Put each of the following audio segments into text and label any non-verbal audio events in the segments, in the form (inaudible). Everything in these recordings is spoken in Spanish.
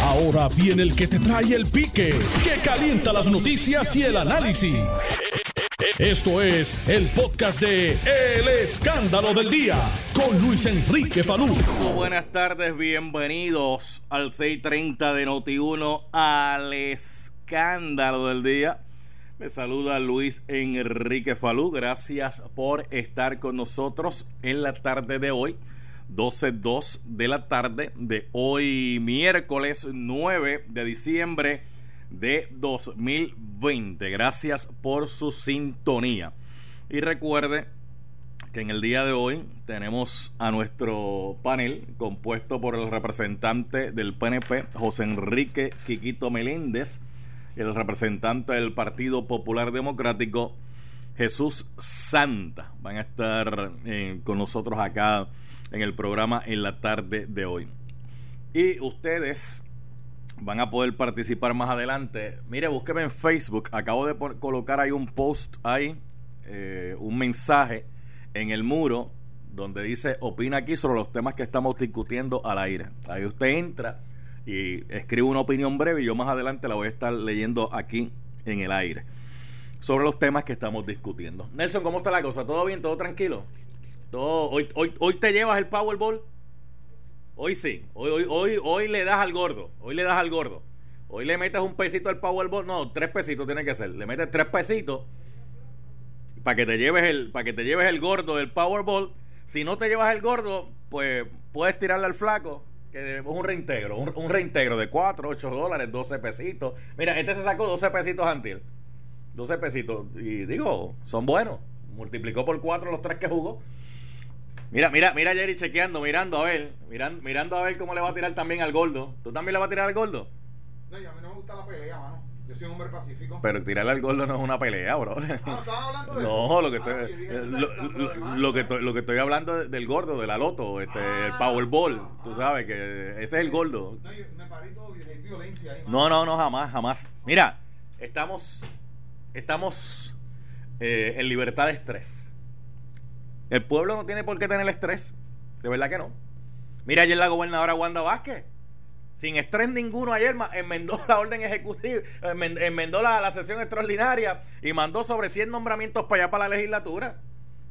Ahora viene el que te trae el pique, que calienta las noticias y el análisis. Esto es el podcast de El Escándalo del Día con Luis Enrique Falú. Buenas tardes, bienvenidos al 6:30 de Noti1 al Escándalo del Día. Me saluda Luis Enrique Falú. Gracias por estar con nosotros en la tarde de hoy. 12.2 de la tarde de hoy miércoles 9 de diciembre de 2020. Gracias por su sintonía. Y recuerde que en el día de hoy tenemos a nuestro panel compuesto por el representante del PNP, José Enrique Quiquito Meléndez, el representante del Partido Popular Democrático, Jesús Santa. Van a estar eh, con nosotros acá en el programa en la tarde de hoy. Y ustedes van a poder participar más adelante. Mire, búsqueme en Facebook. Acabo de colocar ahí un post ahí, eh, un mensaje en el muro donde dice opina aquí sobre los temas que estamos discutiendo al aire. Ahí usted entra y escribe una opinión breve y yo más adelante la voy a estar leyendo aquí en el aire sobre los temas que estamos discutiendo. Nelson, ¿cómo está la cosa? ¿Todo bien? ¿Todo tranquilo? Hoy, hoy, hoy te llevas el Powerball. Hoy sí. Hoy, hoy, hoy, hoy le das al gordo. Hoy le das al gordo. Hoy le metes un pesito al Powerball. No, tres pesitos tiene que ser. Le metes tres pesitos para que te lleves el, para que te lleves el gordo del Powerball. Si no te llevas el gordo, pues puedes tirarle al flaco, que es un reintegro, un, reintegro de 4, 8 dólares, 12 pesitos. Mira, este se sacó 12 pesitos antes. 12 pesitos. Y digo, son buenos. Multiplicó por 4 los tres que jugó. Mira, mira, mira Jerry chequeando, mirando a ver, mirando, mirando a ver cómo le va a tirar también al gordo. ¿Tú también le vas a tirar al gordo? No, y a mí no me gusta la pelea, mano. Yo soy un hombre pacífico. Pero tirarle al gordo no es una pelea, bro. Ah, ¿no hablando de (laughs) no, lo que estoy, eh, lo, que estoy, lo que estoy hablando del gordo, de la loto, este, el ah, Powerball. Tú ah. sabes que ese es el gordo. No, yo, me paré todo violencia ahí. No, no, no, jamás, jamás. Mira, estamos, estamos eh, en libertad de estrés. El pueblo no tiene por qué tener estrés. De verdad que no. Mira ayer la gobernadora Wanda Vázquez. Sin estrés ninguno ayer enmendó la orden ejecutiva, enmendó la, la sesión extraordinaria y mandó sobre 100 nombramientos para allá para la legislatura.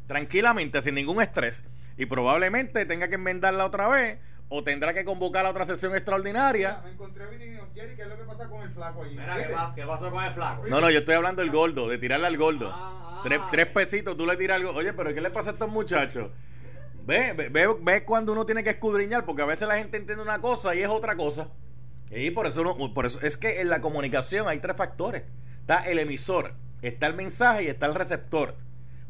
Tranquilamente, sin ningún estrés. Y probablemente tenga que enmendarla otra vez o tendrá que convocar a otra sesión extraordinaria. me encontré a Jerry, ¿qué es lo que pasa con el flaco ahí? Mira, ¿qué, pasa? ¿qué pasó con el flaco? No, no, yo estoy hablando del gordo, de tirarle al gordo. Ah, Tres, pesitos, tú le tiras algo. Oye, pero ¿qué le pasa a estos muchachos? Ve, ve, ve, cuando uno tiene que escudriñar, porque a veces la gente entiende una cosa y es otra cosa. Y por eso, por eso es que en la comunicación hay tres factores. Está el emisor, está el mensaje y está el receptor.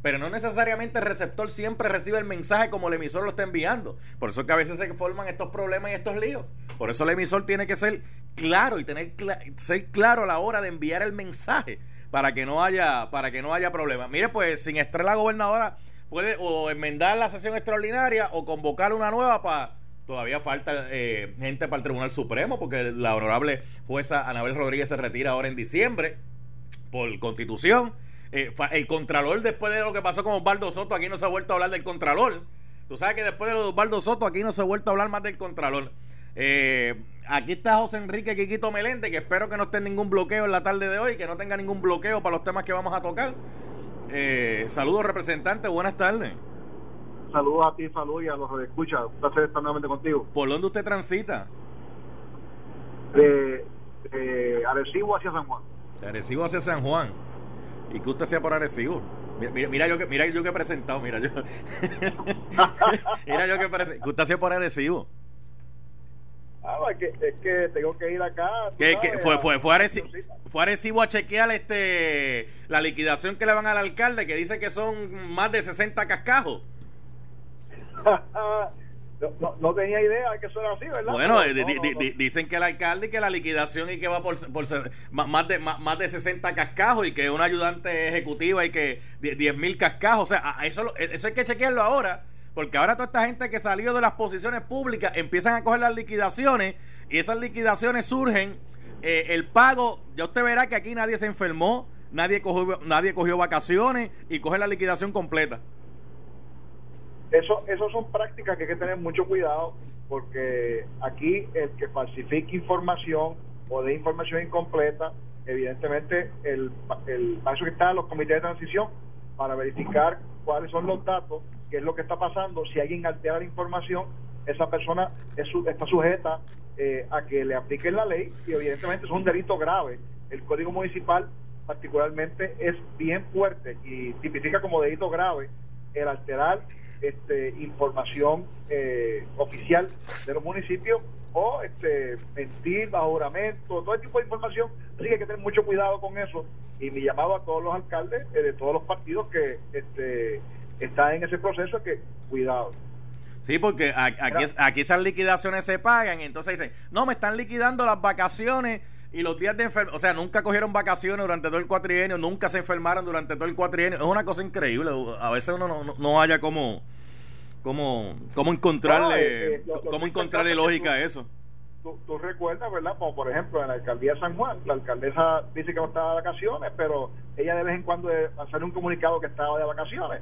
Pero no necesariamente el receptor siempre recibe el mensaje como el emisor lo está enviando. Por eso es que a veces se forman estos problemas y estos líos. Por eso el emisor tiene que ser claro y tener ser claro a la hora de enviar el mensaje para que no haya para que no haya problemas. Mire, pues sin estrés la gobernadora puede o enmendar la sesión extraordinaria o convocar una nueva para todavía falta eh, gente para el Tribunal Supremo porque la honorable jueza Anabel Rodríguez se retira ahora en diciembre por constitución. Eh, el Contralor, después de lo que pasó con Osvaldo Soto, aquí no se ha vuelto a hablar del Contralor. Tú sabes que después de lo de Osvaldo Soto, aquí no se ha vuelto a hablar más del Contralor. Eh, aquí está José Enrique Quiquito Melente, que espero que no esté ningún bloqueo en la tarde de hoy, que no tenga ningún bloqueo para los temas que vamos a tocar. Eh, saludos, representante, buenas tardes. Saludos a ti, saludos y a los que escuchan. Un placer estar nuevamente contigo. ¿Por dónde usted transita? De, de Arecibo hacia San Juan. De Arecibo hacia San Juan. ¿Y qué usted hacía por Arecibo? Mira, mira, yo que mira yo que he presentado, mira yo. (laughs) mira yo que he presentado. ¿Qué usted hacía por Arecibo? Ah, es que, es que tengo que ir acá. ¿Qué, fue, fue, fue, Arecibo, fue Arecibo a chequear este, la liquidación que le van al alcalde, que dice que son más de 60 cascajos. (laughs) no, no, tenía idea de que eso era así, ¿verdad? Bueno, dicen que el alcalde y que la liquidación y que va por, por más, de, más, de 60 cascajos y que una ayudante ejecutiva y que 10 mil cascajos. O sea, eso, eso hay que chequearlo ahora porque ahora toda esta gente que salió de las posiciones públicas empiezan a coger las liquidaciones y esas liquidaciones surgen. Eh, el pago, ya usted verá que aquí nadie se enfermó, nadie cogió, nadie cogió vacaciones y coge la liquidación completa. Eso, eso son prácticas que hay que tener mucho cuidado porque aquí el que falsifique información o de información incompleta, evidentemente el, el para eso que están los comités de transición para verificar cuáles son los datos, qué es lo que está pasando, si alguien altera la información, esa persona es está sujeta eh, a que le apliquen la ley y evidentemente es un delito grave. El Código Municipal particularmente es bien fuerte y tipifica como delito grave el alterar este, información eh, oficial de los municipios o este, mentir bajo juramento, todo tipo de información. Así que hay que tener mucho cuidado con eso. Y mi llamado a todos los alcaldes eh, de todos los partidos que este, están en ese proceso que cuidado. Sí, porque aquí, aquí esas liquidaciones se pagan y entonces dicen, no, me están liquidando las vacaciones y los días de enfermedad, o sea, nunca cogieron vacaciones durante todo el cuatrienio, nunca se enfermaron durante todo el cuatrienio. Es una cosa increíble. A veces uno no, no, haya como, como, como encontrarle, eh, eh, cómo encontrarle lógica a eso. Tú, tú, recuerdas, ¿verdad? Como por ejemplo en la alcaldía de San Juan, la alcaldesa dice que no estaba de vacaciones, pero ella de vez en cuando hace un comunicado que estaba de vacaciones.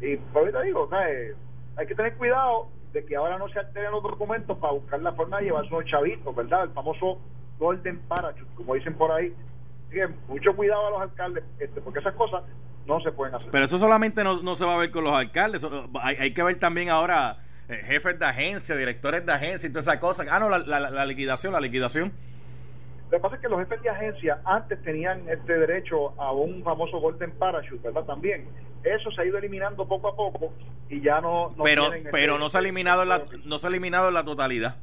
Y por ahí te digo, eh, hay que tener cuidado de que ahora no se alteren los documentos para buscar la forma de llevarse unos chavitos, ¿verdad? El famoso Golden Parachute, como dicen por ahí. mucho cuidado a los alcaldes, este, porque esas cosas no se pueden hacer. Pero eso solamente no, no se va a ver con los alcaldes, hay, hay que ver también ahora eh, jefes de agencia, directores de agencia y todas esas cosas. Ah, no, la, la, liquidación, la liquidación. Lo que pasa es que los jefes de agencia antes tenían este derecho a un famoso Golden Parachute, ¿verdad? También. Eso se ha ido eliminando poco a poco y ya no. pero pero este no se ha eliminado la, no se ha eliminado en la totalidad.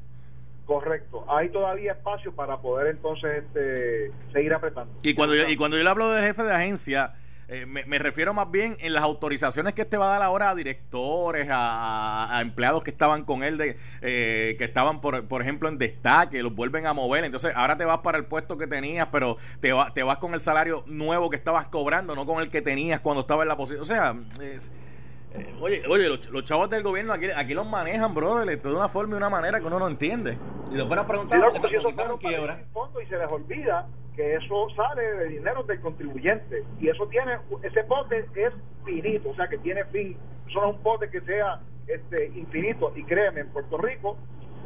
Correcto. Hay todavía espacio para poder entonces este, seguir apretando. Y cuando, yo, y cuando yo le hablo del jefe de agencia, eh, me, refiero más bien en las autorizaciones que este va a dar ahora a directores, a, empleados que estaban con él, de, eh, que estaban, por, por ejemplo, en destaque, los vuelven a mover. Entonces, ahora te vas para el puesto que tenías, pero te, te vas con el salario nuevo que estabas cobrando, no con el que tenías cuando estaba en la posición. O sea, es eh, oye, oye los, chavos del gobierno aquí, aquí los manejan, brother, de una forma y una manera que uno no entiende. Y después nos preguntan ¿por qué quiebra? Fondo y se les olvida que eso sale de dinero del contribuyente. Y eso tiene, ese pote es finito, o sea que tiene fin. Eso no es un pote que sea este infinito. Y créeme, en Puerto Rico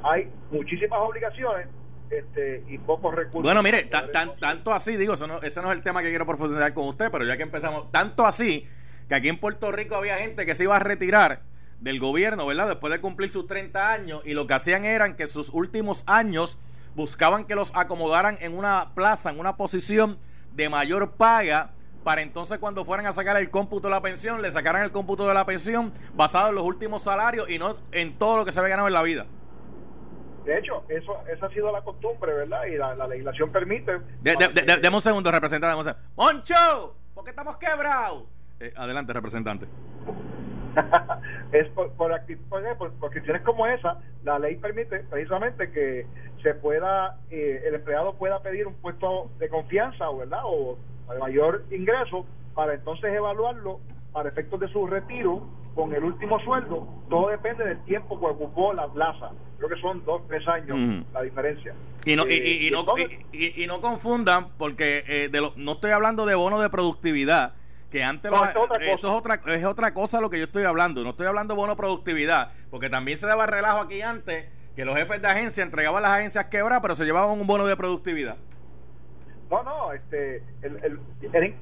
hay muchísimas obligaciones este, y pocos recursos. Bueno, mire, tanto así, digo, eso no, ese no es el tema que quiero profundizar con usted, pero ya que empezamos, tanto así que aquí en Puerto Rico había gente que se iba a retirar del gobierno, ¿verdad? Después de cumplir sus 30 años y lo que hacían eran que sus últimos años buscaban que los acomodaran en una plaza, en una posición de mayor paga para entonces cuando fueran a sacar el cómputo de la pensión, le sacaran el cómputo de la pensión basado en los últimos salarios y no en todo lo que se había ganado en la vida. De hecho, eso esa ha sido la costumbre, ¿verdad? Y la, legislación permite... Deme un segundo, representante. ¡Moncho! ¿Por qué estamos quebrados? Eh, adelante, representante. (laughs) es por, por, por, cuestiones como esa, la ley permite precisamente que se pueda, eh, el empleado pueda pedir un puesto de confianza, ¿verdad? O de mayor ingreso para entonces evaluarlo para efectos de su retiro con el último sueldo. Todo depende del tiempo que ocupó la plaza. Creo que son dos, tres años la diferencia. Y no, y, no, y, no confundan, porque de lo, no estoy hablando de bono de productividad que antes eso es otra es otra cosa lo que yo estoy hablando. No estoy hablando de bono productividad porque también se daba relajo aquí antes que los jefes de agencia entregaban las agencias quebradas pero se llevaban un bono de productividad. No no este el, el, el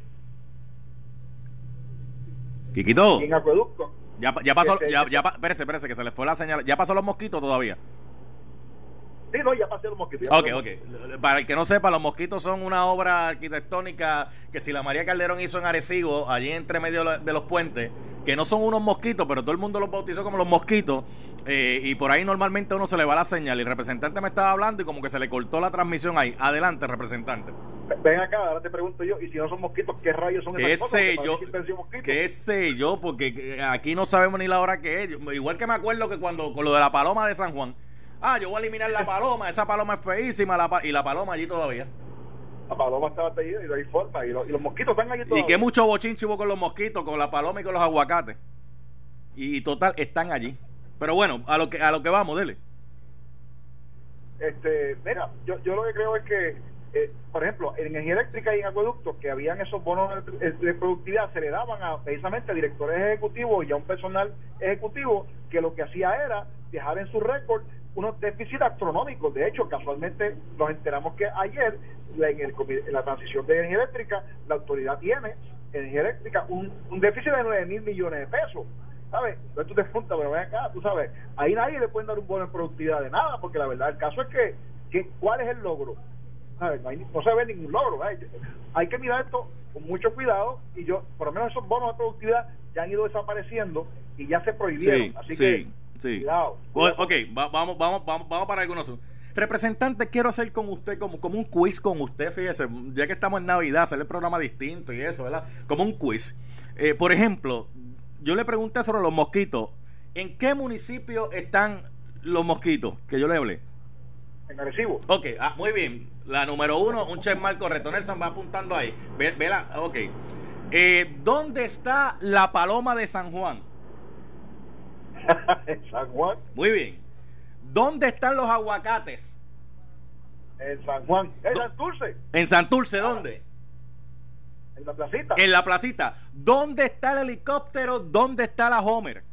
Quiquito. En ya, ya pasó este, ya, ya espérese espérese que se le fue la señal. Ya pasó los mosquitos todavía Sí, no, ya pasé los mosquitos. Ok, ok. Para el que no sepa, los mosquitos son una obra arquitectónica que si la María Calderón hizo en Arecibo, allí entre medio de los puentes, que no son unos mosquitos, pero todo el mundo los bautizó como los mosquitos, eh, y por ahí normalmente uno se le va la señal. Y el representante me estaba hablando y como que se le cortó la transmisión ahí. Adelante, representante. Ven acá, ahora te pregunto yo, y si no son mosquitos, ¿qué rayos son ¿Qué sé yo? ¿Qué sé yo? Porque aquí no sabemos ni la hora que es. Igual que me acuerdo que cuando con lo de la paloma de San Juan, Ah, yo voy a eliminar la paloma, esa paloma es feísima la y la paloma allí todavía. La paloma estaba teñida y no hay forma. Y, los mosquitos están allí todavía. Y que mucho bochinche hubo con los mosquitos, con la paloma y con los aguacates. Y, total, están allí. Pero bueno, a lo que, a lo que vamos, dele. Este, mira, yo, yo lo que creo es que, eh, por ejemplo, en energía eléctrica y en acueductos, que habían esos bonos de, productividad, se le daban a, precisamente a directores ejecutivos y a un personal ejecutivo que lo que hacía era dejar en su récord unos déficits astronómicos. De hecho, casualmente nos enteramos que ayer en, el, en la transición de energía eléctrica, la autoridad tiene energía eléctrica un, un déficit de 9 mil millones de pesos. ¿Sabes? Entonces tú te preguntas, pero ven acá, tú sabes, ahí nadie le puede dar un bono en productividad de nada, porque la verdad, el caso es que, que ¿cuál es el logro? No, se ve ningún logro. Hay que mirar esto con mucho cuidado y yo, por lo menos esos bonos de productividad ya han ido desapareciendo y ya se prohibieron. Así que, cuidado. Ok, vamos, vamos, vamos, vamos para algunos. Representante, quiero hacer con usted como, como un quiz con usted, fíjese, ya que estamos en Navidad, hacer el programa distinto y eso, ¿verdad? Como un quiz. Eh, por ejemplo, yo le pregunté sobre los mosquitos. ¿En qué municipio están los mosquitos que yo le hablé? En Arecibo. Ok, ah, muy bien. La número uno, un chef mal correcto. Nelson va apuntando ahí. Vela, ok. Eh, ¿Dónde está la paloma de San Juan? (laughs) en San Juan. Muy bien. ¿Dónde están los aguacates? En San Juan. En Santurce. ¿En Santurce dónde? En la placita. En la placita. ¿Dónde está el helicóptero? ¿Dónde está la Homer?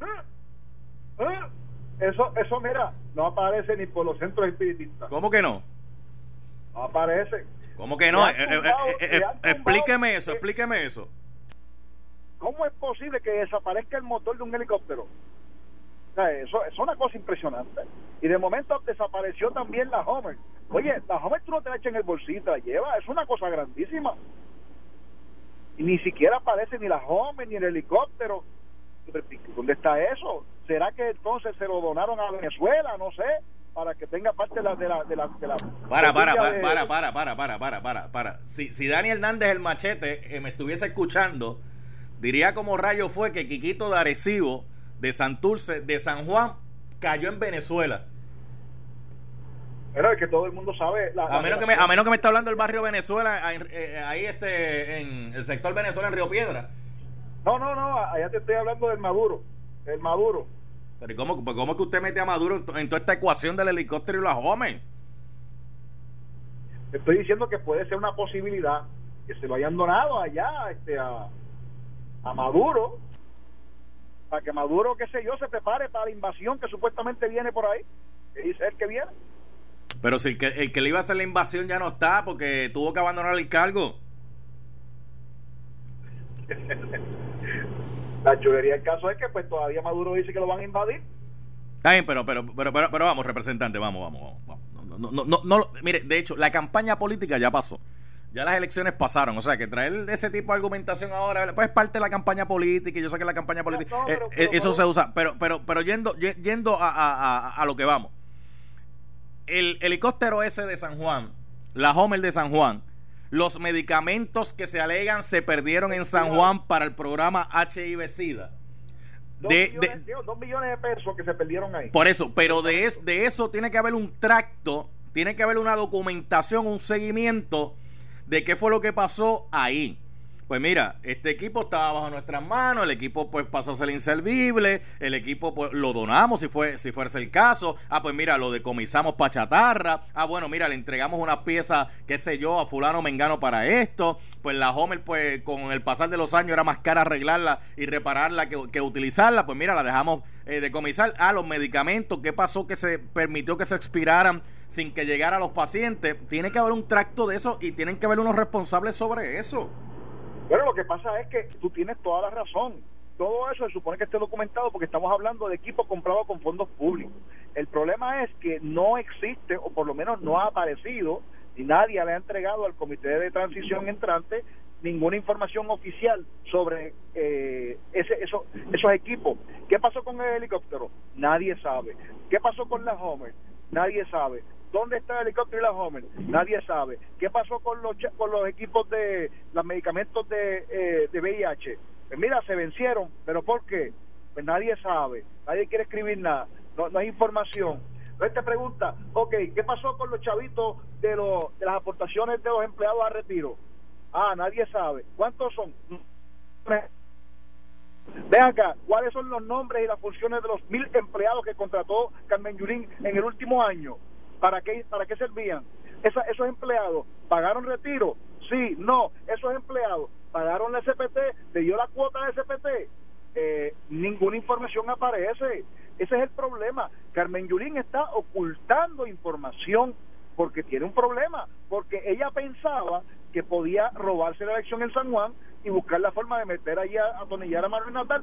Ah, ah, eso, eso, mira, no aparece ni por los centros espiritistas. ¿Cómo que no? No aparece. ¿Cómo que no? Eh, eh, eh, explíqueme eso, explíqueme eso. ¿Cómo es posible que desaparezca el motor de un helicóptero? eso, es una cosa impresionante. Y de momento desapareció también la Homer. Oye, la Homer tú no te la echas en el bolsillo, la lleva, es una cosa grandísima. Y ni siquiera aparece ni la Homer ni el helicóptero. ¿Dónde está eso? ¿Será que entonces se lo donaron a Venezuela? No sé, para que tenga parte de la... De la, de la, para, para, para, para, para, para, para, para, para, para. Si, si Dani Hernández el machete eh, me estuviese escuchando, diría como rayo fue que Quiquito de Arecibo de Santurce, de San Juan, cayó en Venezuela. Pero es que todo el mundo sabe. a, menos que me, a menos que me está hablando el barrio Venezuela, eh, ahí este, en el sector Venezuela, en Río Piedra. No, no, no, allá te estoy hablando del Maduro. El Maduro. Pero ¿cómo, pues, cómo es que usted mete a Maduro en, toda esta ecuación del helicóptero y la Homer? Estoy diciendo que puede ser una posibilidad que se lo hayan donado allá este, a, a Maduro para que Maduro, qué sé yo, se prepare para la invasión que supuestamente viene por ahí, que dice él que viene. Pero si el que, el que le iba a hacer la invasión ya no está porque tuvo que abandonar el cargo. (laughs) la chulería del caso es que pues todavía Maduro dice que lo van a invadir. Está bien, pero, pero, pero, pero, vamos, representante, vamos, vamos, vamos. No, no, no, no, mire, de hecho, la campaña política ya pasó. Ya las elecciones pasaron, o sea que traer ese tipo de argumentación ahora, pues es parte de la campaña política, y yo sé que la campaña política, eh, eh, eso se usa, pero, pero, pero yendo, yendo a, lo que vamos. El helicóptero ese de San Juan, la Homer de San Juan, los medicamentos que se alegan se perdieron en San Juan para el programa HIV-Sida. De, dos, millones, de pesos que se perdieron ahí. Por eso, pero de, de eso tiene que haber un tracto, tiene que haber una documentación, un seguimiento de qué fue lo que pasó ahí. Pues mira, este equipo estaba bajo nuestras manos, el equipo pues pasó a ser inservible, el equipo pues lo donamos si fue si fuese el caso. Ah, pues mira, lo decomisamos para chatarra. Ah, bueno, mira, le entregamos una pieza, qué sé yo, a fulano mengano para esto. Pues la Homer pues con el pasar de los años era más cara arreglarla y repararla que, utilizarla. Pues mira, la dejamos eh, decomisar. Ah, los medicamentos, ¿qué pasó que se permitió que se expiraran sin que llegara a los pacientes? Tiene que haber un tracto de eso y tienen que haber unos responsables sobre eso. Bueno, lo que pasa es que tú tienes toda la razón. Todo eso se supone que esté documentado porque estamos hablando de equipo comprado con fondos públicos. El problema es que no existe, o por lo menos no ha aparecido, y nadie le ha entregado al Comité de Transición entrante ninguna información oficial sobre eh, ese, eso, esos equipos. ¿Qué pasó con el helicóptero? Nadie sabe. ¿Qué pasó con la Homer? Nadie sabe. ¿Dónde está el helicóptero y la Homer? Nadie sabe. ¿Qué pasó con los, con los equipos de los medicamentos de, eh, de VIH? Pues mira, se vencieron, pero ¿por qué? Pues nadie sabe, nadie quiere escribir nada, no, no hay información. Entonces te pregunta, ok, ¿qué pasó con los chavitos de, los, de las aportaciones de los empleados a retiro? Ah, nadie sabe. ¿Cuántos son? Ven acá, ¿cuáles son los nombres y las funciones de los mil empleados que contrató Carmen Yurín en el último año? ¿Para qué, para qué servían? esos empleados pagaron retiro, sí, no, esos empleados pagaron la SPT, le dio la cuota de SPT, eh, ninguna información aparece. Ese es el problema, Carmen Yulín está ocultando información porque tiene un problema, porque ella pensaba que podía robarse la elección en San Juan y buscar la forma de meter ahí a, atonillar a Manuel Natal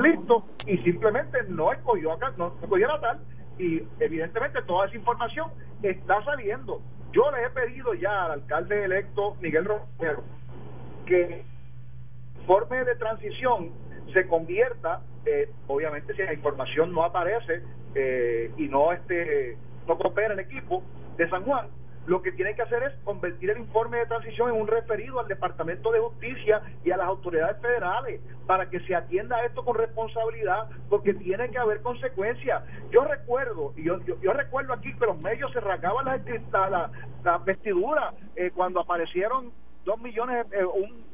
listo y simplemente no escogió acá, no escogió Natal y evidentemente toda esa información está saliendo. Yo le he pedido ya al alcalde electo Miguel Romero que forme de transición se convierta, eh, obviamente si la información no aparece eh, y no este no coopera el equipo de San Juan, lo que tiene que hacer es convertir el informe de transición en un referido al Departamento de Justicia y a las autoridades federales para que se atienda esto con responsabilidad porque tiene que haber consecuencias. Yo recuerdo, y yo, recuerdo aquí que los medios se rasgaban las la, la vestiduras eh, cuando aparecieron dos millones, un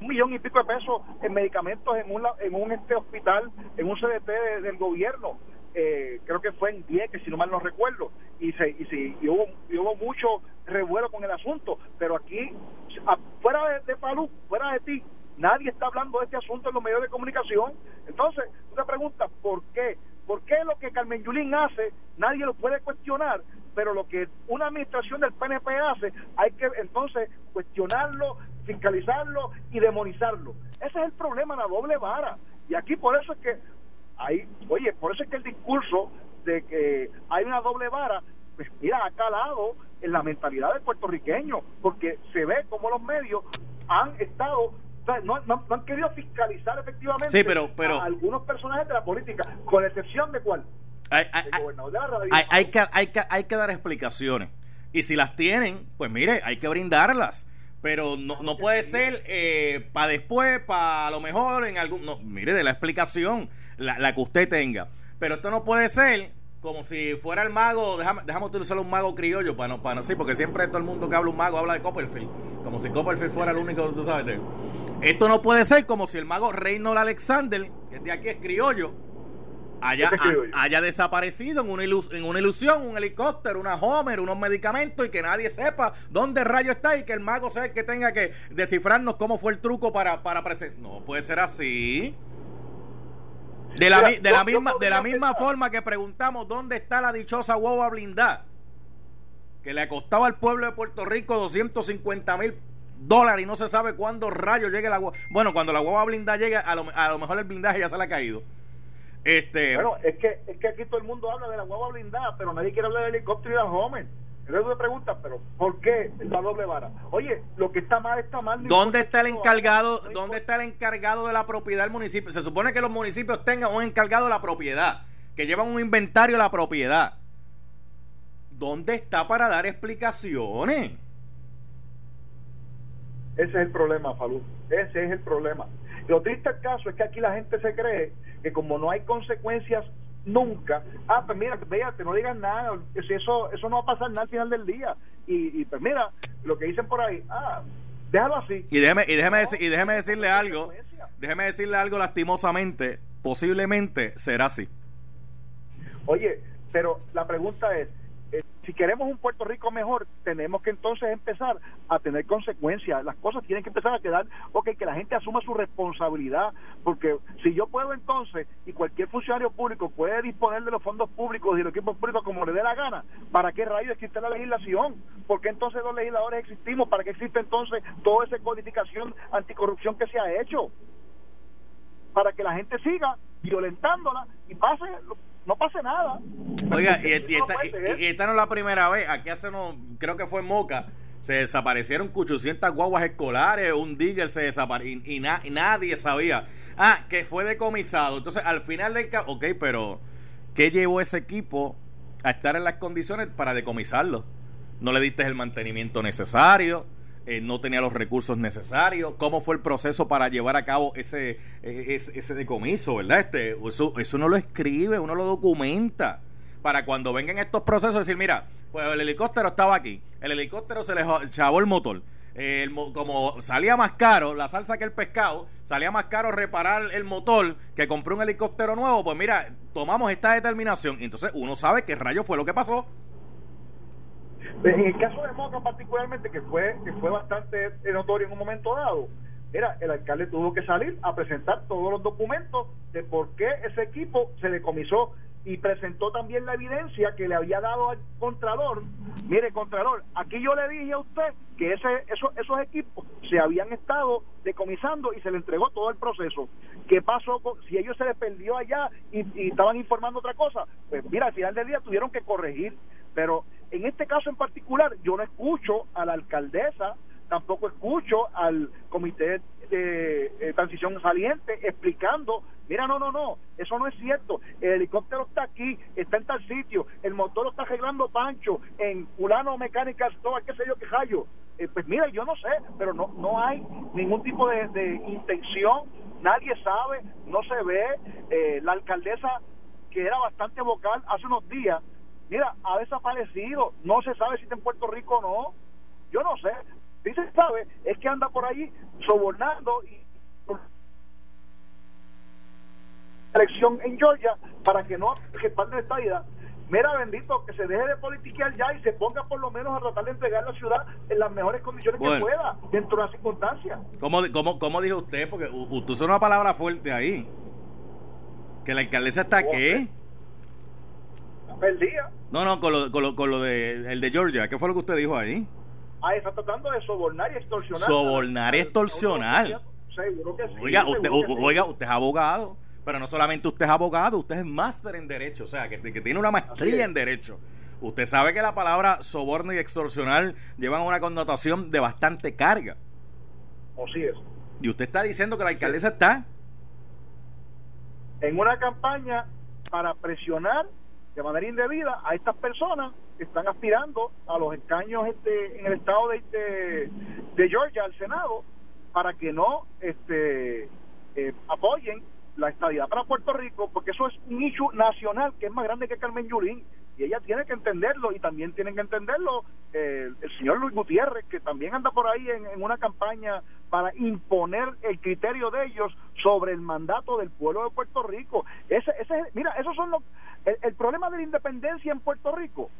un millón y pico de pesos en medicamentos en un, en un este hospital, en un CDT del gobierno. Eh, creo que fue en 10, que si no mal no recuerdo, y, se, y, y hubo, hubo mucho revuelo con el asunto, pero aquí, fuera de, de Palú, fuera de ti, nadie está hablando de este asunto en los medios de comunicación. Entonces, tú te preguntas, ¿por qué? ¿Por qué lo que Carmen Yulín hace, nadie lo puede cuestionar, pero lo que una administración del PNP hace, hay que entonces cuestionarlo, fiscalizarlo y demonizarlo. Ese es el problema, la doble vara. Y aquí por eso es que hay, oye, por eso es que el discurso de que hay una doble vara, pues mira, ha calado en la mentalidad del puertorriqueño, porque se ve como los medios han estado no, no, han querido fiscalizar efectivamente pero, pero, a algunos personajes de la política, con excepción de cuál. Hay, hay, que, hay, que, hay que dar explicaciones. Y si las tienen, pues mire, hay que brindarlas. Pero no, no puede ser eh, para después, para lo mejor en algún... No, mire, de la explicación, la, la, que usted tenga. Pero esto no puede ser como si fuera el mago, déjame, déjame utilizar un mago criollo para no, para no, sí, porque siempre todo el mundo que habla un mago habla de Copperfield, como si Copperfield fuera el único, tú sabes. Esto no puede ser como si el mago Reynold Alexander, que de aquí es criollo, haya, haya desaparecido en una, en una ilusión, un helicóptero, una Homer, unos medicamentos y que nadie sepa dónde rayo está y que el mago sea el que tenga que descifrarnos cómo fue el truco para, para presentar. No puede ser así. De la, de la misma, de la misma forma que preguntamos dónde está la dichosa guagua blindada, que le costaba al pueblo de Puerto Rico 250 mil dólares y no se sabe cuándo rayo llegue la guagua. Bueno, cuando la guagua blindada llegue, a lo, a lo mejor el blindaje ya se le ha caído. Este, bueno, es que, es que aquí todo el mundo habla de la guagua blindada, pero nadie quiere hablar del helicóptero y del Homer. Entonces me pregunta, pero ¿por qué la doble vara? Oye, lo que está mal está mal. ¿Dónde está el encargado? ¿Dónde está el encargado de la propiedad del municipio? Se supone que los municipios tengan un encargado de la propiedad, que llevan un inventario de la propiedad. ¿Dónde está para dar explicaciones? Ese es el problema, Falú. Ese es el problema. Lo triste del caso es que aquí la gente se cree que como no hay consecuencias nunca, ah, pues mira, véate, no digan nada, eso, eso no va a pasar nada al final del día. Y, y pues mira, lo que dicen por ahí, ah, déjalo así. Y déjeme, y déjeme, y déjeme decirle algo, déjeme decirle algo lastimosamente, posiblemente será así. Oye, pero la pregunta es, si queremos un Puerto Rico mejor, tenemos que entonces empezar a tener consecuencias. Las cosas tienen que empezar a quedar, ok, que la gente asuma su responsabilidad, porque si yo puedo entonces, y cualquier funcionario público puede disponer de los fondos públicos y los equipos públicos como le dé la gana, ¿para qué rayos existe la legislación? ¿Por qué entonces los legisladores existimos? ¿Para qué existe entonces toda esa codificación anticorrupción que se ha hecho? Para que la gente siga violentándola y pase no pase nada. Oiga, (laughs) y, esta, no es la primera vez. Aquí hace no, creo que fue en Moca. Se desaparecieron 800 guaguas escolares, un digger se desapareció y, nadie sabía. Ah, que fue decomisado. Entonces, al final del caso, ok, pero ¿qué llevó ese equipo a estar en las condiciones para decomisarlo? No le diste el mantenimiento necesario eh, no tenía los recursos necesarios, cómo fue el proceso para llevar a cabo ese, eh, ese, decomiso, ¿verdad? Este, eso, eso uno lo escribe, uno lo documenta, para cuando vengan estos procesos decir, mira, pues el helicóptero estaba aquí, el helicóptero se le chavó el motor, como salía más caro la salsa que el pescado, salía más caro reparar el motor que compró un helicóptero nuevo, pues mira, tomamos esta determinación. Entonces uno sabe qué rayo fue lo que pasó. En el caso de Moca particularmente, que fue, que fue bastante notorio en un momento dado, Mira, el alcalde tuvo que salir a presentar todos los documentos de por qué ese equipo se decomisó y presentó también la evidencia que le había dado al Contralor. Mire, Contralor, aquí yo le dije a usted que ese, esos, esos equipos se habían estado decomisando y se le entregó todo el proceso. ¿Qué pasó con, si ellos se les perdió allá y, y estaban informando otra cosa? Pues mira, al final del día tuvieron que corregir. Pero en este caso en particular, yo no escucho a la alcaldesa tampoco escucho al comité de eh, transición saliente explicando, mira, no, no, no, eso no es cierto, el helicóptero está aquí, está en tal sitio, el motor lo está arreglando Pancho, en Culano Mecánica todo qué sé yo, qué rayo. Eh, pues mira, yo no sé, pero no, no hay ningún tipo de, de intención, nadie sabe, no se ve, eh, la alcaldesa que era bastante vocal hace unos días, mira, ha desaparecido, no se sabe si está en Puerto Rico o no, yo no sé, si se sabe es que anda por ahí sobornando y elección en Georgia para que no respalde esta vida. Mira, bendito, que se deje de politiquear ya y se ponga por lo menos a tratar de entregar la ciudad en las mejores condiciones que pueda, dentro de las circunstancias. ¿Cómo, cómo, cómo dijo usted? Porque usted usó una palabra fuerte ahí. Que la alcaldesa está qué? Perdía. No, no, con lo, con lo, con lo de, el de Georgia. ¿Qué fue lo que usted dijo ahí? Ah, está tratando de sobornar y extorsionar. Sobornar y extorsionar. Seguro que sí. Oiga, usted, oiga, usted es abogado. Pero no solamente usted es abogado, usted es máster en Derecho. O sea, que, que tiene una maestría en Derecho. Usted sabe que la palabra soborno y extorsionar llevan una connotación de bastante carga. Así es. Y usted está diciendo que la alcaldesa está en una campaña para presionar de manera indebida a estas personas que están aspirando a los escaños este, en el estado de, de, Georgia, al Senado, para que no este, eh, apoyen la estadidad para Puerto Rico, porque eso es un issue nacional que es más grande que Carmen Yulín, y ella tiene que entenderlo, y también tienen que entenderlo eh, el señor Luis Gutiérrez, que también anda por ahí en, una campaña para imponer el criterio de ellos sobre el mandato del pueblo de Puerto Rico. Ese, ese, mira, esos son los, el, problema de la independencia en Puerto Rico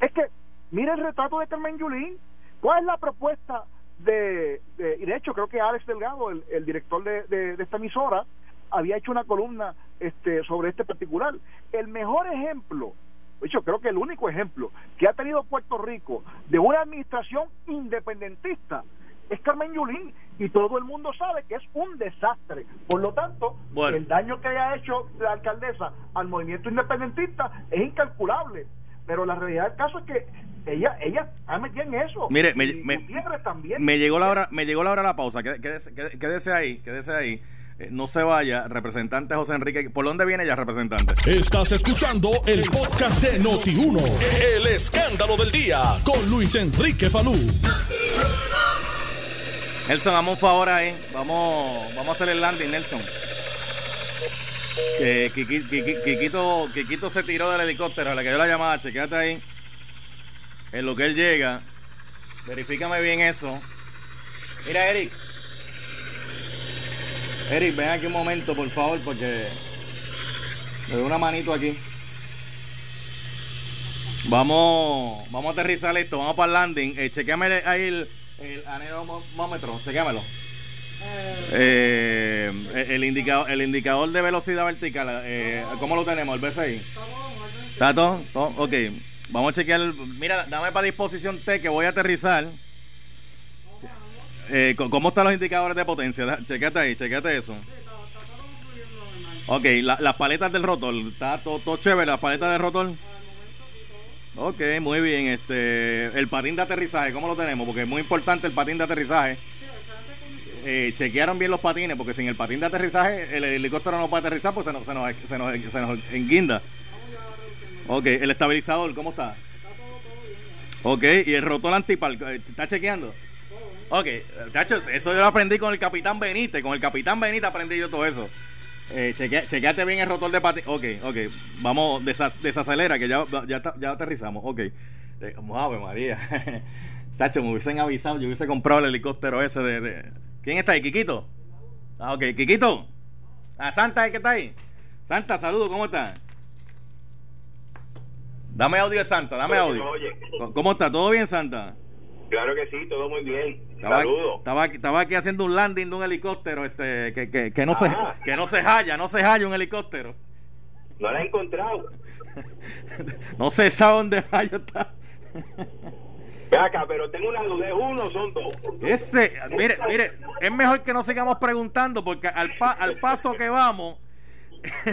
es que, mira el retrato de Carmen Yulín, ¿cuál es la propuesta de, y de hecho creo que Alex Delgado, el, director de, de, esta emisora, había hecho una columna este, sobre este particular. El mejor ejemplo, de hecho creo que el único ejemplo que ha tenido Puerto Rico de una administración independentista es Carmen Yulín y todo el mundo sabe que es un desastre. Por lo tanto, el daño que haya hecho la alcaldesa al movimiento independentista es incalculable. Pero la realidad del caso es que ella ella ha metido en eso. Mire, me, me, llegó la hora me llegó la hora de la pausa. Quédese, quédese ahí, quédese ahí. Eh, no se vaya, representante José Enrique. ¿Por dónde viene ya, representante? Estás escuchando el podcast de Noti1. El escándalo del día con Luis Enrique Falú. Nelson, dame un favor ahí. Vamos, vamos a hacer el landing, Nelson. Que Kikito, se tiró del helicóptero, le cayó la llamada, chequéate ahí. En lo que él llega. Verifícame bien eso. Mira, Eric. Eric, ven aquí un momento, por favor, porque me doy una manito aquí. Vamos, vamos a aterrizar esto, vamos para el landing. Eh, chequeame ahí el, el aneromómetro, chequéamelo. Eh, el, indicador, el indicador de velocidad vertical, eh, ¿cómo lo tenemos? ¿El BCI? ¿Está todo? Ok, vamos a chequear. Mira, dame para disposición T que voy a aterrizar. Eh, ¿Cómo están los indicadores de potencia? Chequete ahí, chequete eso. Ok, las paletas del rotor, está todo, todo chévere, las paletas del rotor. Ok, muy bien. Este, el patín de aterrizaje, ¿cómo lo tenemos? Porque es muy importante el patín de aterrizaje. Eh, chequearon bien los patines, porque sin el patín de aterrizaje el helicóptero no puede aterrizar, pues se nos, se nos, se nos, se nos enguinda. Ok, el estabilizador, ¿cómo está? Ok, y el rotor antipal, ¿está chequeando? Ok, muchachos, eso yo lo aprendí con el capitán Benítez. Con el capitán Benítez aprendí yo todo eso. Eh, chequeate bien el rotor de patín. Ok, ok. Vamos, desacelera, que ya, ya, ya aterrizamos. Ok. Eh, ave María. (laughs) Tacho, me hubiesen avisado, yo hubiese comprado el helicóptero ese de, ¿Quién está ahí? ¿Kikito? Ah, ok. ¿Kikito? Ah, Santa es que está ahí. Santa, saludo, ¿cómo está? Dame audio de Santa, dame audio. ¿Cómo está? ¿Todo bien, Santa? Claro que sí, todo muy bien. Estaba, Saludos. estaba, aquí- estaba aquí haciendo un landing de un helicóptero este, que, que, que no se, Ah. que no se halla, no se halla un helicóptero. No la he encontrado. (laughs) No se sabe dónde hallo está. Acá, pero tengo una duda. ¿Es uno son dos? Ese, mire, mire, es mejor que no sigamos preguntando porque al, pa- al paso que vamos, (laughs)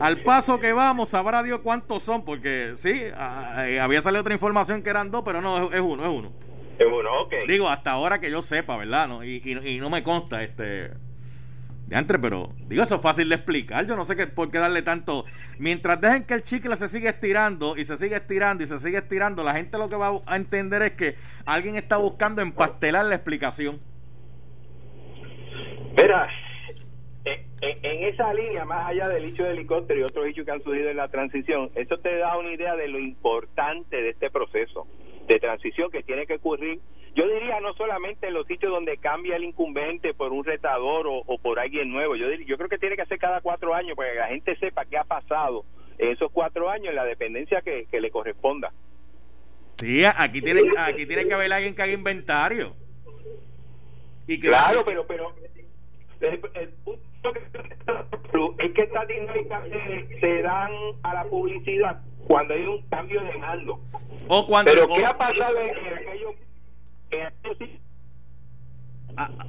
al paso que vamos, sabrá Dios cuántos son, porque sí, ah, eh, había salido otra información que eran dos, pero no, es, uno, es uno. Es uno, ok. Digo, hasta ahora que yo sepa, ¿verdad? ¿No? Y, y, y no me consta, este. De antes, pero digo, eso es fácil de explicar. Yo no sé qué, por qué darle tanto. Mientras dejen que el chicle se siga estirando y se sigue estirando y se sigue estirando, la gente lo que va a entender es que alguien está buscando empastelar la explicación. Mira, en, esa línea, más allá del hecho de helicóptero y otros hechos que han surgido en la transición, eso te da una idea de lo importante de este proceso de transición que tiene que ocurrir. Yo diría no solamente en los sitios donde cambia el incumbente por un retador o, o por alguien nuevo. Yo, dir- yo creo que tiene que ser cada cuatro años para que la gente sepa qué ha pasado en esos cuatro años en la dependencia que, que le corresponda. Sí, aquí tiene, aquí tiene que haber alguien que haga inventario. Y que Claro, pero pero el, el es que estas dinámicas se, se dan a la publicidad cuando hay un cambio de mando. O cuando. Pero o- ¿qué ha pasado en, en aquellos en aquellos sitios?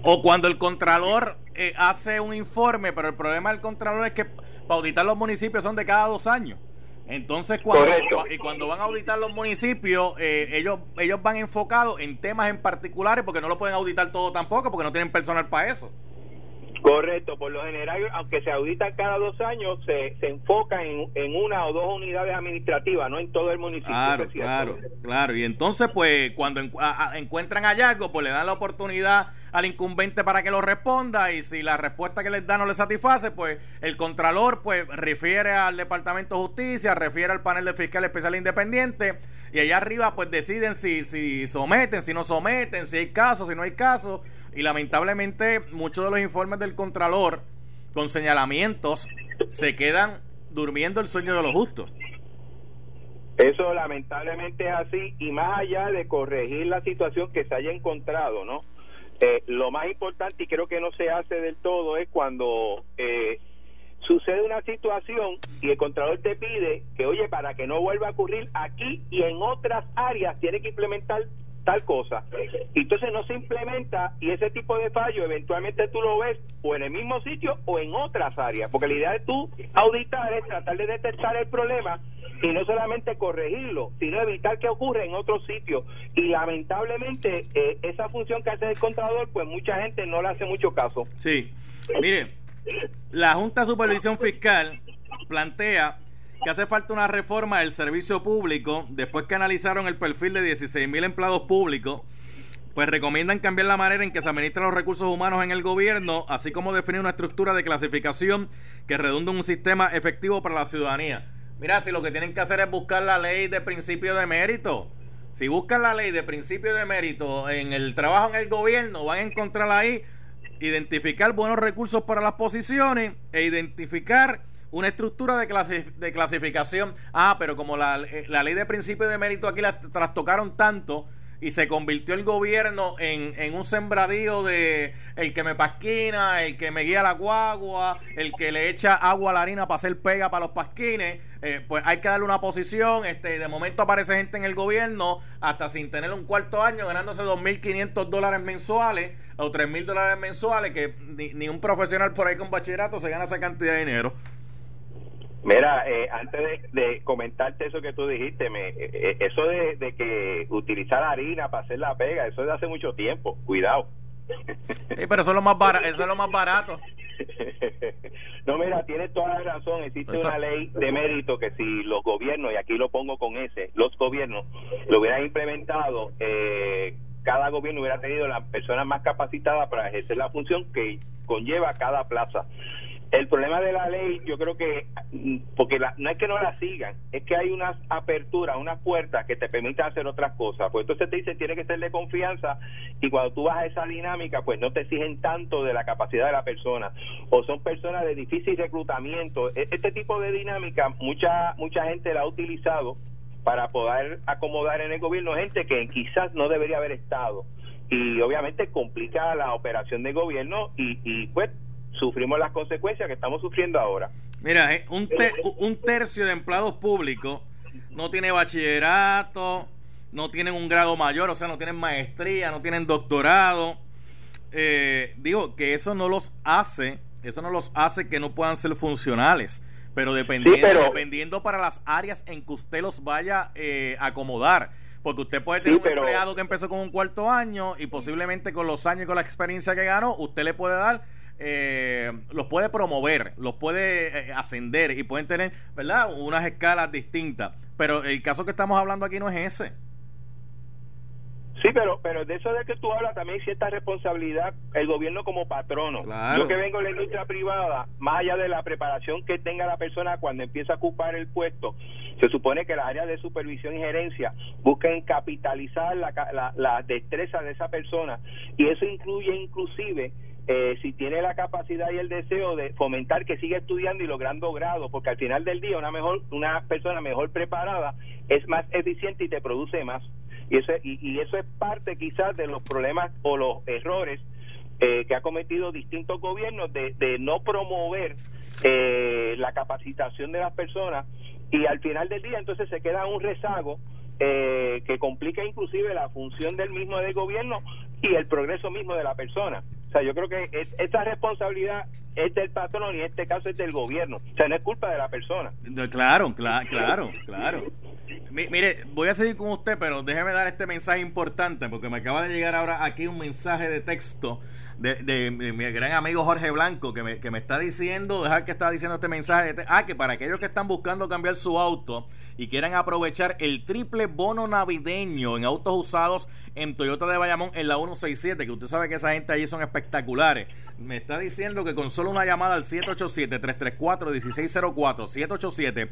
O cuando el Contralor eh, hace un informe, pero el problema del Contralor es que para auditar los municipios son de cada dos años. Entonces, cuando, y cuando van a auditar los municipios, eh, ellos, ellos van enfocados en temas en particulares porque no lo pueden auditar todo tampoco porque no tienen personal para eso. Correcto, por lo general, aunque se auditan cada dos años, se, se enfoca en, en una o dos unidades administrativas, no en todo el municipio. Claro, claro, claro. Y entonces, pues, cuando en- a- encuentran hallazgo, pues le dan la oportunidad al incumbente para que lo responda. Y si la respuesta que les da no le satisface, pues el Contralor, pues, refiere al Departamento de Justicia, refiere al panel de fiscal especial independiente. Y allá arriba, pues, deciden si, si someten, si no someten, si hay casos, si no hay casos. Y lamentablemente, muchos de los informes del Contralor con señalamientos se quedan durmiendo el sueño de los justos. Eso lamentablemente es así y más allá de corregir la situación que se haya encontrado, ¿no? Eh, lo más importante y creo que no se hace del todo es cuando eh, sucede una situación y el contralor te pide que, oye, para que no vuelva a ocurrir aquí y en otras áreas tiene que implementar tal cosa. Entonces no se implementa y ese tipo de fallo eventualmente tú lo ves o en el mismo sitio o en otras áreas, porque la idea de tú auditar es tratar de detectar el problema y no solamente corregirlo, sino evitar que ocurra en otros sitios. Y lamentablemente eh, esa función que hace el contador, pues mucha gente no le hace mucho caso. Sí. Mire, la Junta de Supervisión Fiscal plantea que hace falta una reforma del servicio público después que analizaron el perfil de 16 mil empleados públicos. Pues recomiendan cambiar la manera en que se administran los recursos humanos en el gobierno, así como definir una estructura de clasificación que redunde en un sistema efectivo para la ciudadanía. Mira, si lo que tienen que hacer es buscar la ley de principio de mérito. Si buscan la ley de principio de mérito en el trabajo en el gobierno, van a encontrar ahí identificar buenos recursos para las posiciones e identificar una estructura de, clasi- de clasificación. Ah, pero como la, eh, la ley de principio de mérito aquí la trastocaron tanto y se convirtió el gobierno en, en un sembradío de el que me pasquina, el que me guía la guagua, el que le echa agua a la harina para hacer pega para los pasquines, eh, pues hay que darle una posición. Este, de momento aparece gente en el gobierno hasta sin tener un cuarto año ganándose 2.500 dólares mensuales o 3.000 dólares mensuales, que ni, ni un profesional por ahí con bachillerato se gana esa cantidad de dinero. Mira, eh, antes de, de comentarte eso que tú dijiste, me, eh, eh, eso de, de que utilizar harina para hacer la pega, eso es de hace mucho tiempo. Cuidado. (laughs) Sí, pero eso es lo más barato. (laughs) Eso es lo más barato. (laughs) no, mira, tienes toda la razón. Existe una ley de mérito que si los gobiernos, y aquí lo pongo con ese, los gobiernos lo hubieran implementado, eh, cada gobierno hubiera tenido las personas más capacitadas para ejercer la función que conlleva cada plaza. El problema de la ley, yo creo que, mm, porque la- no es que no la sigan, es que hay unas aperturas, unas puertas que te permiten hacer otras cosas. Pues entonces te dicen tiene que ser de confianza y cuando tú vas a esa dinámica, pues no te exigen tanto de la capacidad de la persona. O son personas de difícil reclutamiento. E- Este tipo de dinámica, mucha mucha gente la ha utilizado para poder acomodar en el gobierno gente que quizás no debería haber estado. Y obviamente complica la operación del gobierno y, y pues sufrimos las consecuencias que estamos sufriendo ahora. Mira, eh, un, un tercio de empleados públicos no tiene bachillerato, no tienen un grado mayor, o sea, no tienen maestría, no tienen doctorado. Eh, digo que eso no los hace, eso no los hace que no puedan ser funcionales, pero dependiendo, dependiendo para las áreas en que usted los vaya eh, a acomodar. Porque usted puede tener un empleado que empezó con un cuarto año y posiblemente con los años y con la experiencia que ganó, usted le puede dar eh, los puede promover, los puede eh, ascender y pueden tener, ¿verdad? Unas escalas distintas. Pero el caso que estamos hablando aquí no es ese. Sí, pero pero de eso de que tú hablas también hay cierta responsabilidad el gobierno como patrono. Yo que vengo de la industria privada, más allá de la preparación que tenga la persona cuando empieza a ocupar el puesto, se supone que las áreas de supervisión y gerencia busquen capitalizar la, la, la destreza de esa persona y eso incluye inclusive eh, si tiene la capacidad y el deseo de fomentar que siga estudiando y logrando grado, porque al final del día una mejor una persona mejor preparada es más eficiente y te produce más. Y eso, y, eso es parte quizás de los problemas o los errores eh, que ha cometido distintos gobiernos de, no promover eh, la capacitación de las personas y al final del día entonces se queda un rezago que complica inclusive la función del mismo del gobierno y el progreso mismo de la persona. O sea, yo creo que esta responsabilidad es del patrón y en este caso es del gobierno. O sea, no es culpa de la persona. Claro, claro, claro, claro. mire, voy a seguir con usted, pero déjeme dar este mensaje importante porque me acaba de llegar ahora aquí un mensaje de texto de, mi, gran amigo Jorge Blanco que me, que me está diciendo, dejar que está diciendo este mensaje. ah, que para aquellos que están buscando cambiar su auto y quieran aprovechar el triple bono navideño en autos usados en Toyota de Bayamón en la 167, que usted sabe que esa gente allí son espectaculares. Me está diciendo que con solo una llamada al 787-334-1604, 787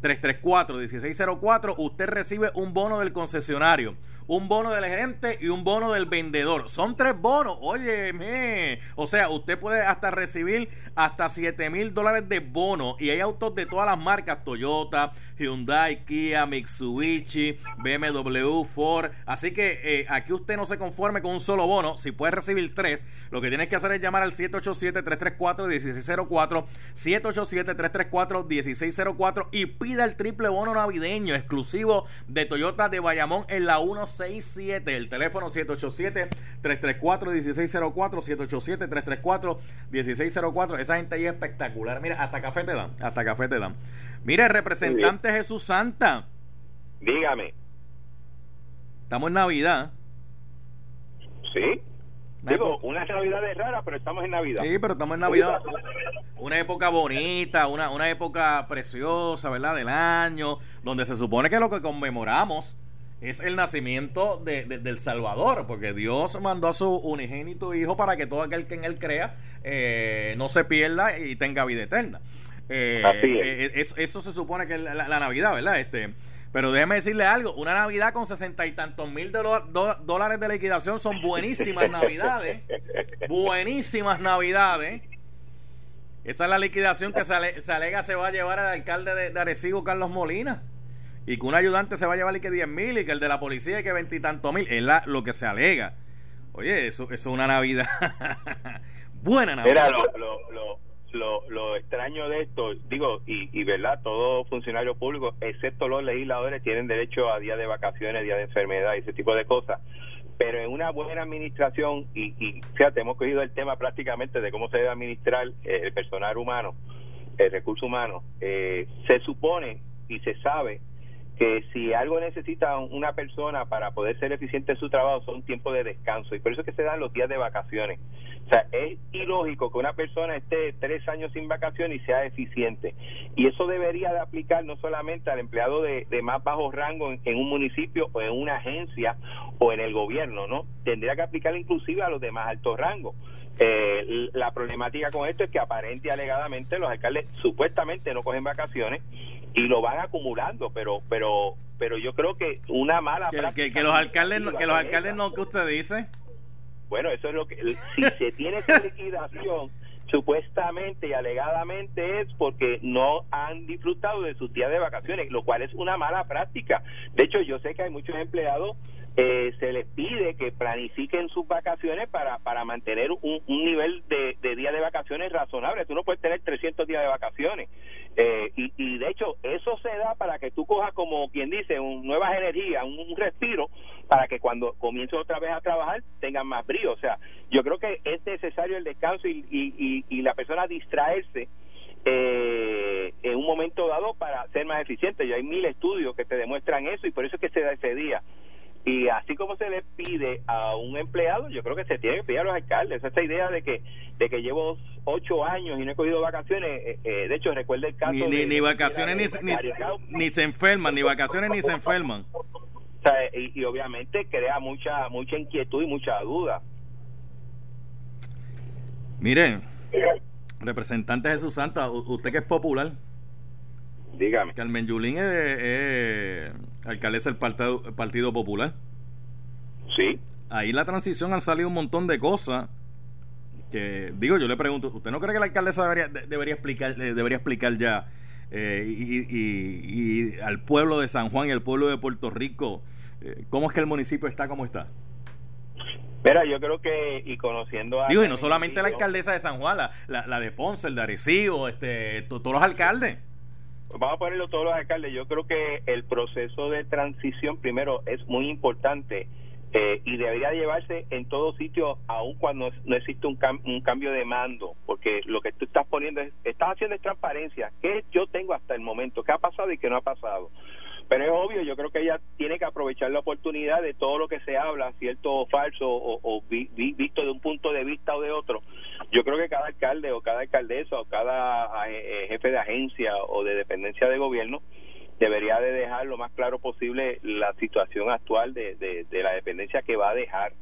334-1604, usted recibe un bono del concesionario un bono del gerente y un bono del vendedor. Son tres bonos. Óyeme. O sea, usted puede hasta recibir hasta 7 mil dólares de bono. Y hay autos de todas las marcas: Toyota, Hyundai, Kia, Mitsubishi, BMW, Ford. Así que eh, aquí usted no se conforme con un solo bono. Si puede recibir tres, lo que tiene que hacer es llamar al 787-334-1604. 787-334-1604 y pida el triple bono navideño exclusivo de Toyota de Bayamón en la 1 67 el teléfono 787-334-1604, 787-334-1604. Esa gente ahí es espectacular. Mira, hasta café te dan, hasta café te dan. Mira, representante Jesús Santa. Dígame. Estamos en Navidad. Sí. Digo, una Navidad es rara, pero estamos en Navidad. Sí, pero estamos en Navidad. Una época bonita, una, una época preciosa, ¿verdad? Del año, donde se supone que lo que conmemoramos es el nacimiento de, del Salvador, porque Dios mandó a su unigénito Hijo para que todo aquel que en Él crea eh, no se pierda y tenga vida eterna. Eh, eh, eso, se supone que es la, Navidad, ¿verdad? Este, pero déjeme decirle algo, una Navidad con sesenta y tantos mil dólares de liquidación son buenísimas (laughs) Navidades, buenísimas Navidades. Esa es la liquidación que se, alega se va a llevar al alcalde de, de Arecibo, Carlos Molina y que un ayudante se va a llevar y que 10 mil y que el de la policía y que veintitantos mil. Es la, lo que se alega. Oye, eso, eso es una Navidad. (laughs) Buena Navidad. Mira, lo, lo, lo, lo, extraño de esto, digo, y, y verdad, todo funcionario público, excepto los legisladores, tienen derecho a días de vacaciones, días de enfermedad y ese tipo de cosas. Pero en una buena administración, y, y fíjate, hemos cogido el tema prácticamente de cómo se debe administrar eh, el personal humano, el recurso humano, eh, se supone y se sabe que si algo necesita una persona para poder ser eficiente en su trabajo son tiempos de descanso y por eso es que se dan los días de vacaciones. O sea, es ilógico que una persona esté tres años sin vacaciones y sea eficiente. Y eso debería de aplicar no solamente al empleado de, más bajo rango en, un municipio o en una agencia o en el gobierno, ¿no? Tendría que aplicar inclusive a los de más alto rango. Eh, la problemática con esto es que aparente y alegadamente los alcaldes supuestamente no cogen vacaciones y lo van acumulando, pero pero pero yo creo que una mala que, que, los alcaldes que los alcaldes no que usted dice bueno eso es lo que si se tiene esa liquidación supuestamente y alegadamente es porque no han disfrutado de sus días de vacaciones, lo cual es una mala práctica. De hecho, yo sé que hay muchos empleados eh, se les pide que planifiquen sus vacaciones para, para mantener un, nivel de, de días de vacaciones razonable. Tú no puedes tener 300 días de vacaciones. Eh, y, y, de hecho, eso se da para que tú cojas, como quien dice, un, nuevas energías, un, respiro, para que cuando comiences otra vez a trabajar tengan más brío. O sea, yo creo que es necesario el descanso y, y, y la persona distraerse. Eh, en un momento dado para ser más eficiente. Y hay mil estudios que te demuestran eso y por eso es que se da ese día. Y así como se le pide a un empleado, yo creo que se tiene que pedir a los alcaldes. Esa idea de que de que llevo ocho años y no he cogido vacaciones, eh, eh, de hecho, recuerda el caso. Ni, ni, vacaciones ni, ni, se enferman, ni vacaciones ni se enferman. y, obviamente crea mucha mucha inquietud y mucha duda. Miren, representante Jesús Santa, usted que es popular. Dígame. Carmen Yulín es, es alcaldesa del partido, partido Popular. Sí. Ahí la transición han salido un montón de cosas que, digo, yo le pregunto, ¿usted no cree que la alcaldesa debería, debería, explicar, debería explicar ya eh, y, al pueblo de San Juan y al pueblo de Puerto Rico eh, cómo es que el municipio está como está? Mira, yo creo que, y conociendo a... Digo, y no solamente la alcaldesa de San Juan, la, la, de Ponce, el de Arecibo, este, todos los alcaldes vamos a ponerlo todos los alcaldes, yo creo que el proceso de transición primero es muy importante eh, y debería llevarse en todo sitio, aun cuando no existe un, un cambio de mando, porque lo que tú estás poniendo es, estás haciendo es transparencia, ¿qué yo tengo hasta el momento? ¿Qué ha pasado y qué no ha pasado? Pero es obvio, yo creo que ella tiene que aprovechar la oportunidad de todo lo que se habla, cierto o falso, o, visto de un punto de vista o de otro. Yo creo que cada alcalde o cada alcaldesa o cada eh, eh, jefe de agencia o de dependencia de gobierno debería de dejar lo más claro posible la situación actual de, de la dependencia que va a dejar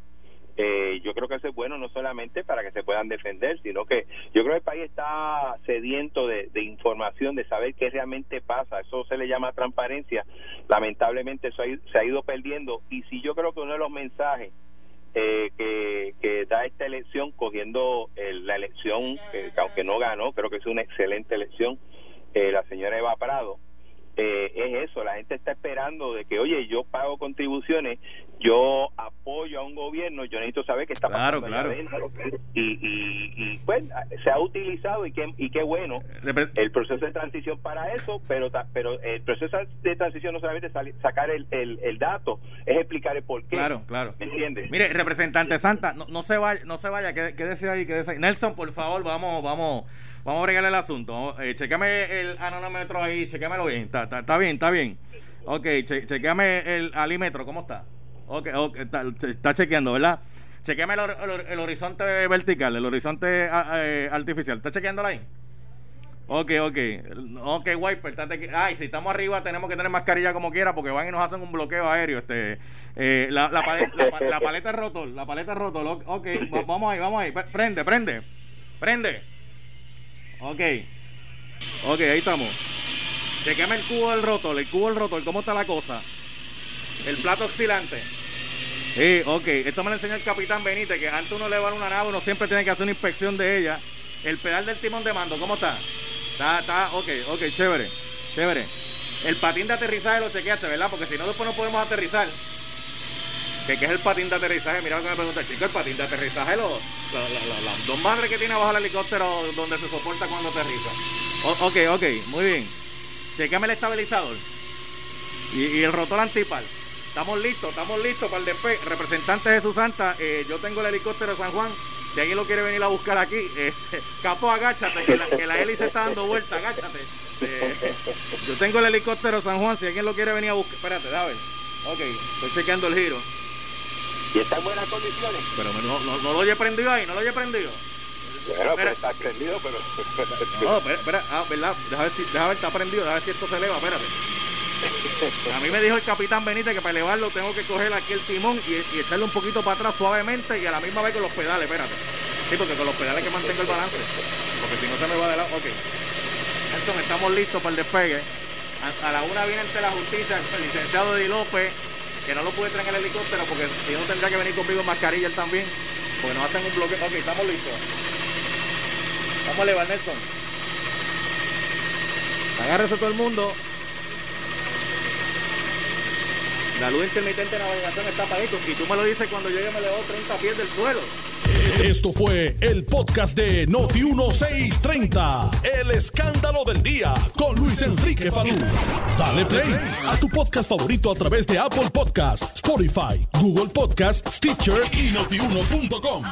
eh, yo creo que eso es bueno no solamente para que se puedan defender, sino que yo creo que el país está sediento de, información, de saber qué realmente pasa. Eso se le llama transparencia. Lamentablemente eso se ha ido perdiendo. Y si yo creo que uno de los mensajes eh, que, da esta elección, cogiendo la elección, que aunque no ganó, creo que es una excelente elección, eh, la señora Eva Prado, eh, es eso, la gente está esperando de que, oye, yo pago contribuciones, yo apoyo a un gobierno, yo necesito saber qué está pasando claro, Y, y, y, pues se ha utilizado y qué, y qué bueno el proceso de transición para eso, pero pero el proceso de transición no solamente es sacar el, el, dato, es explicar el por qué. Claro, claro. ¿Me entiendes? Mire, representante Santa, no, no se vaya, no se vaya, quédese ahí, quédese ahí. Nelson, por favor, vamos, vamos Vamos a bregarle el asunto. Eh, chequeame el anómetro ahí, chequéamelo bien. Está, está, bien, está bien. Ok, che, chequeame el alímetro, ¿cómo está? Ok, okay está, chequeando, ¿verdad? Chequeame el, horizonte vertical, el horizonte eh, artificial. ¿Está chequeándolo ahí? Ok, ok. Ok, Wiper, estate Ay, si estamos arriba tenemos que tener mascarilla como quiera porque van y nos hacen un bloqueo aéreo. Este, eh, la, la, la, paleta rotor, la paleta rotor. Ok, vamos ahí, vamos ahí. Prende, prende, prende. Ok. Ok, ahí estamos. Chequeme el cubo del rotor, el cubo del rotor, ¿cómo está la cosa? El plato oscilante. Sí, ok. Esto me lo enseñó el capitán Benítez, que antes uno le va a una nave, uno siempre tiene que hacer una inspección de ella. El pedal del timón de mando, ¿cómo está? Está, está, ok, ok, chévere, chévere. El patín de aterrizaje lo chequeaste, ¿verdad? Porque si no, después no podemos aterrizar. ¿Qué, es el patín de aterrizaje? Mira lo que me pregunta, chico, el patín de aterrizaje, los, las dos madres que tiene abajo el helicóptero donde se soporta cuando aterriza. ok, ok, muy bien. Chequeme el estabilizador y, el rotor antipal. Estamos listos, estamos listos para el despegue. Representante Jesús Santa, eh, yo tengo el helicóptero de San Juan. Si alguien lo quiere venir a buscar aquí, (laughs) este, capo, agáchate, que la, que la hélice está dando vuelta, agáchate. Eh, yo tengo el helicóptero San Juan, si alguien lo quiere venir a buscar. Espérate, dame. Ok, estoy chequeando el giro. Y está en buenas condiciones. Pero no, no, no lo haya prendido ahí, no lo haya prendido. Bueno, pero está prendido, pero. no, espera, espera, ah, ¿verdad? Deja ver, si, deja ver, está prendido, deja ver si esto se eleva, espérate. (laughs) A mí me dijo el capitán Benítez que para elevarlo tengo que coger aquí el timón y, echarle un poquito para atrás suavemente y a la misma vez con los pedales, espérate. Sí, porque con los pedales que mantengo el balance. Porque si no se me va de lado. Ok. Entonces estamos listos para el despegue. A, la una viene entre la justicia el licenciado Di López que no lo pude traer en el helicóptero porque si no tendría que venir conmigo mascarilla él también, porque nos hacen un bloque. Ok, estamos listos. Vamos a elevar, Nelson. Agárrese todo el mundo. La luz intermitente de navegación está apagadito. Y tú me lo dices cuando yo ya me levanto 30 pies del suelo. Esto fue el podcast de Noti 1630. El escándalo del día con Luis Enrique Falú. Dale play a tu podcast favorito a través de Apple Podcasts, Spotify, Google Podcasts, Stitcher y notiuno.com.